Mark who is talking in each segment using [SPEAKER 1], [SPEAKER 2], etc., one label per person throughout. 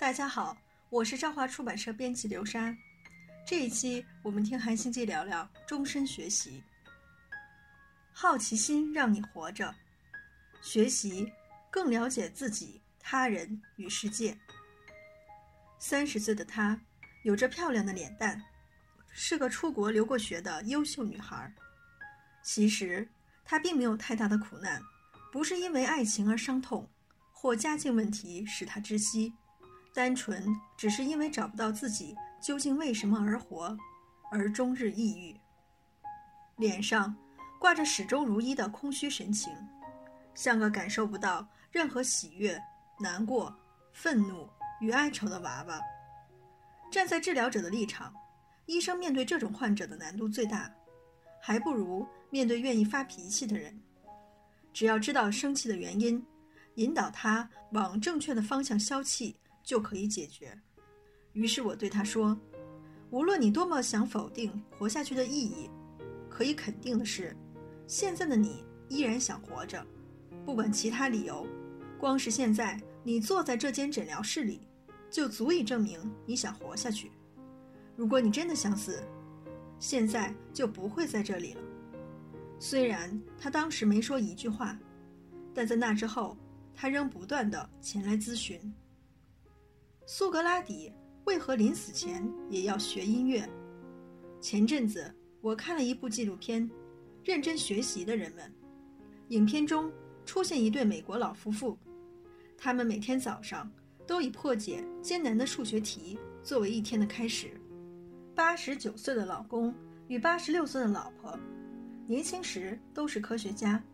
[SPEAKER 1] 大家好，我是朝华出版社编辑刘莎。这一期我们听韩星记聊聊终身学习。好奇心让你活着，学习更了解自己、他人与世界。三十岁的她有着漂亮的脸蛋，是个出国留过学的优秀女孩。其实她并没有太大的苦难，不是因为爱情而伤痛，或家境问题使她窒息，单纯只是因为找不到自己究竟为什么而活，而终日抑郁。脸上挂着始终如一的空虚神情，像个感受不到任何喜悦、难过、愤怒。与哀愁的娃娃，站在治疗者的立场，医生面对这种患者的难度最大，还不如面对愿意发脾气的人。只要知道生气的原因，引导他往正确的方向消气，就可以解决。于是我对他说：“无论你多么想否定活下去的意义，可以肯定的是，现在的你依然想活着，不管其他理由，光是现在你坐在这间诊疗室里。”就足以证明你想活下去。如果你真的想死，现在就不会在这里了。虽然他当时没说一句话，但在那之后，他仍不断的前来咨询。苏格拉底为何临死前也要学音乐？前阵子我看了一部纪录片《认真学习的人们》，影片中出现一对美国老夫妇，他们每天早上。都以破解艰难的数学题作为一天的开始。八十九岁的老公与八十六岁的老婆，年轻时都是科学家。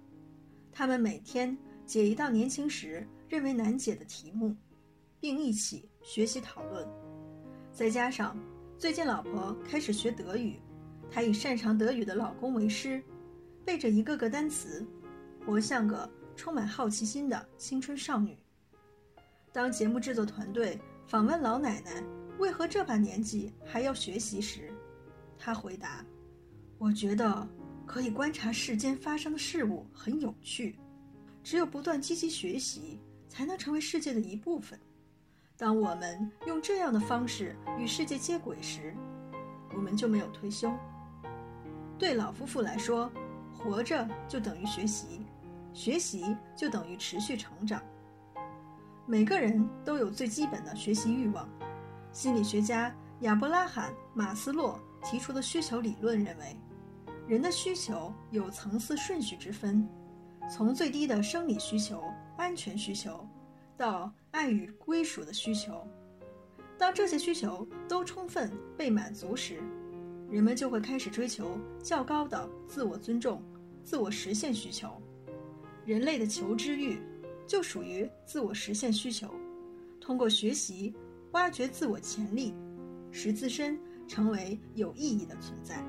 [SPEAKER 1] 他们每天解一道年轻时认为难解的题目，并一起学习讨论。再加上最近老婆开始学德语，她以擅长德语的老公为师，背着一个个单词，活像个充满好奇心的青春少女。当节目制作团队访问老奶奶为何这把年纪还要学习时，她回答：“我觉得可以观察世间发生的事物很有趣，只有不断积极学习，才能成为世界的一部分。当我们用这样的方式与世界接轨时，我们就没有退休。对老夫妇来说，活着就等于学习，学习就等于持续成长。”每个人都有最基本的学习欲望。心理学家亚伯拉罕·马斯洛提出的需求理论认为，人的需求有层次顺序之分，从最低的生理需求——安全需求，到爱与归属的需求。当这些需求都充分被满足时，人们就会开始追求较高的自我尊重、自我实现需求。人类的求知欲。就属于自我实现需求，通过学习挖掘自我潜力，使自身成为有意义的存在。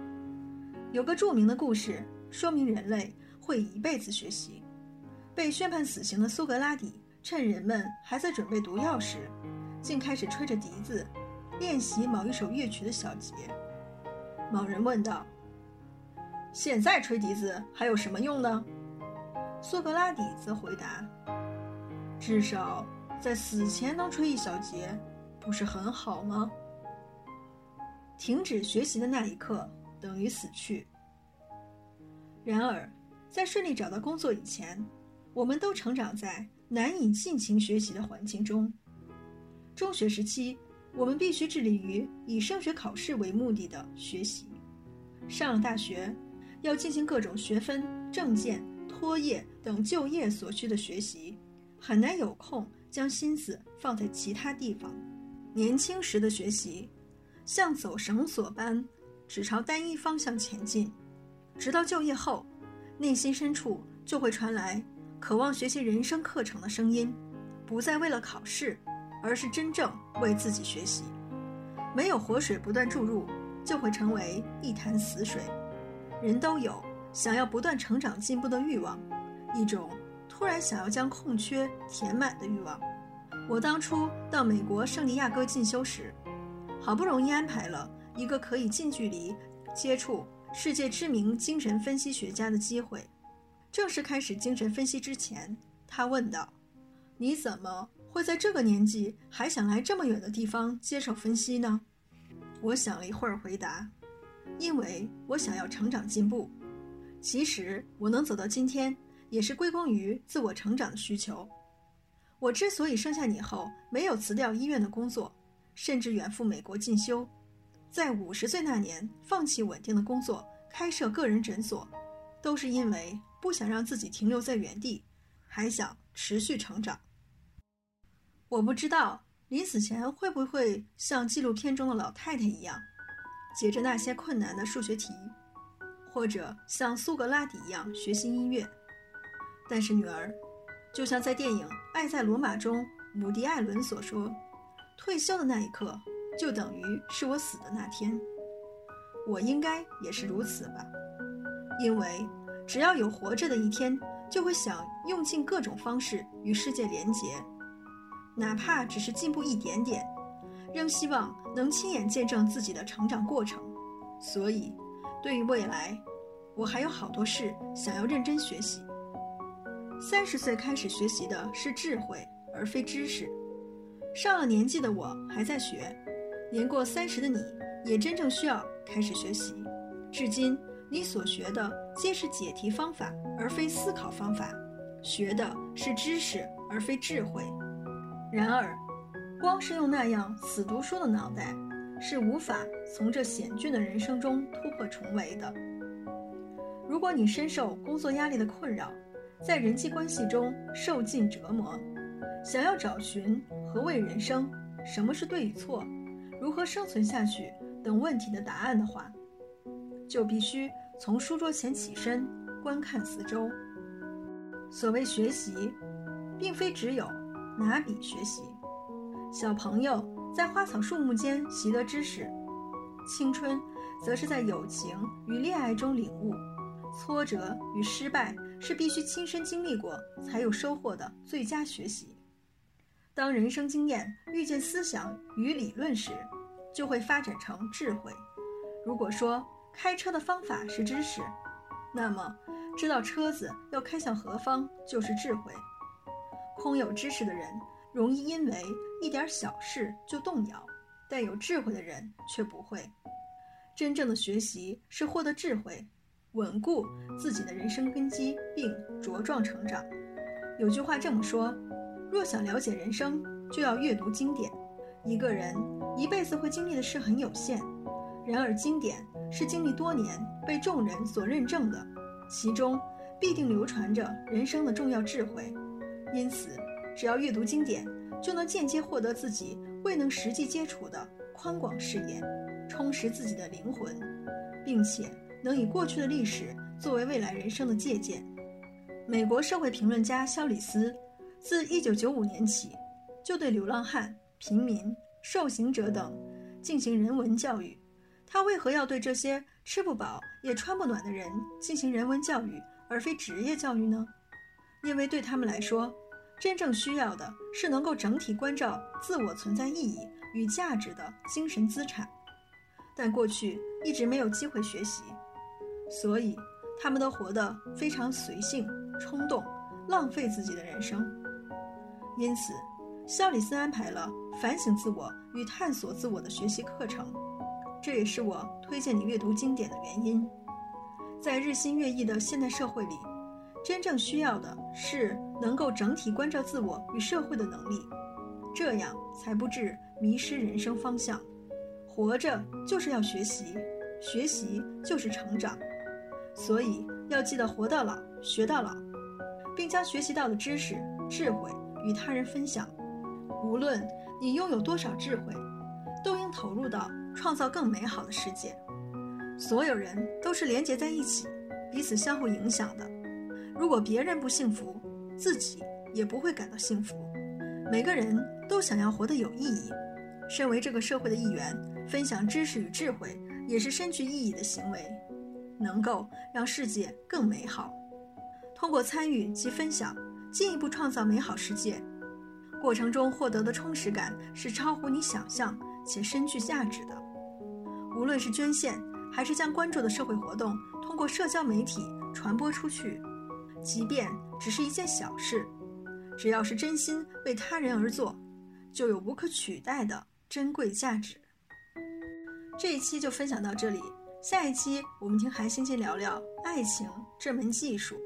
[SPEAKER 1] 有个著名的故事说明人类会一辈子学习。被宣判死刑的苏格拉底，趁人们还在准备毒药时，竟开始吹着笛子，练习某一首乐曲的小节。某人问道：“现在吹笛子还有什么用呢？”苏格拉底则回答。至少在死前能吹一小节，不是很好吗？停止学习的那一刻等于死去。然而，在顺利找到工作以前，我们都成长在难以尽情学习的环境中。中学时期，我们必须致力于以升学考试为目的的学习；上了大学，要进行各种学分、证件、托业等就业所需的学习。很难有空将心思放在其他地方。年轻时的学习，像走绳索般，只朝单一方向前进，直到就业后，内心深处就会传来渴望学习人生课程的声音，不再为了考试，而是真正为自己学习。没有活水不断注入，就会成为一潭死水。人都有想要不断成长进步的欲望，一种。突然想要将空缺填满的欲望。我当初到美国圣地亚哥进修时，好不容易安排了一个可以近距离接触世界知名精神分析学家的机会。正式开始精神分析之前，他问道：“你怎么会在这个年纪还想来这么远的地方接受分析呢？我想了一会儿，回答：“因为我想要成长进步。其实我能走到今天，也是归功于自我成长的需求。我之所以生下你后没有辞掉医院的工作，甚至远赴美国进修，在五十岁那年放弃稳定的工作，开设个人诊所，都是因为不想让自己停留在原地，还想持续成长。我不知道。”临死前会不会像纪录片中的老太太一样，解着那些困难的数学题，或者像苏格拉底一样学习音乐？但是女儿，就像在电影《爱在罗马》中伍迪·艾伦所说：“退休的那一刻，就等于是我死的那天。”我应该也是如此吧？因为只要有活着的一天，就会想用尽各种方式与世界连结。哪怕只是进步一点点，仍希望能亲眼见证自己的成长过程。所以，对于未来，我还有好多事想要认真学习。三十岁开始学习的是智慧，而非知识。上了年纪的我还在学，年过三十的你也真正需要开始学习。至今，你所学的皆是解题方法，而非思考方法；学的是知识，而非智慧。然而，光是用那样死读书的脑袋，是无法从这险峻的人生中突破重围的。如果你深受工作压力的困扰，在人际关系中受尽折磨，想要找寻何谓人生、什么是对与错、如何生存下去等问题的答案的话，就必须从书桌前起身，观看四周。所谓学习，并非只有。拿笔学习，小朋友在花草树木间习得知识；青春，则是在友情与恋爱中领悟。挫折与失败是必须亲身经历过才有收获的最佳学习。当人生经验遇见思想与理论时，就会发展成智慧。如果说开车的方法是知识，那么知道车子要开向何方就是智慧。空有知识的人容易因为一点小事就动摇，但有智慧的人却不会。真正的学习是获得智慧，稳固自己的人生根基，并茁壮成长。有句话这么说：若想了解人生，就要阅读经典。一个人一辈子会经历的事很有限，然而经典是经历多年被众人所认证的，其中必定流传着人生的重要智慧。因此，只要阅读经典，就能间接获得自己未能实际接触的宽广视野，充实自己的灵魂，并且能以过去的历史作为未来人生的借鉴。美国社会评论家肖里斯自1995年起，就对流浪汉、平民、受刑者等进行人文教育。他为何要对这些吃不饱也穿不暖的人进行人文教育，而非职业教育呢？因为对他们来说，真正需要的是能够整体关照自我存在意义与价值的精神资产，但过去一直没有机会学习，所以他们都活得非常随性、冲动，浪费自己的人生。因此，肖里斯安排了反省自我与探索自我的学习课程，这也是我推荐你阅读经典的原因。在日新月异的现代社会里。真正需要的是能够整体关照自我与社会的能力，这样才不致迷失人生方向。活着就是要学习，学习就是成长，所以要记得活到老学到老，并将学习到的知识、智慧与他人分享。无论你拥有多少智慧，都应投入到创造更美好的世界。所有人都是连结在一起，彼此相互影响的。如果别人不幸福，自己也不会感到幸福。每个人都想要活得有意义。身为这个社会的一员，分享知识与智慧也是深具意义的行为，能够让世界更美好。通过参与及分享，进一步创造美好世界。过程中获得的充实感是超乎你想象且深具价值的。无论是捐献，还是将关注的社会活动通过社交媒体传播出去。即便只是一件小事，只要是真心为他人而做，就有无可取代的珍贵价值。这一期就分享到这里，下一期我们听韩星星聊聊爱情这门技术。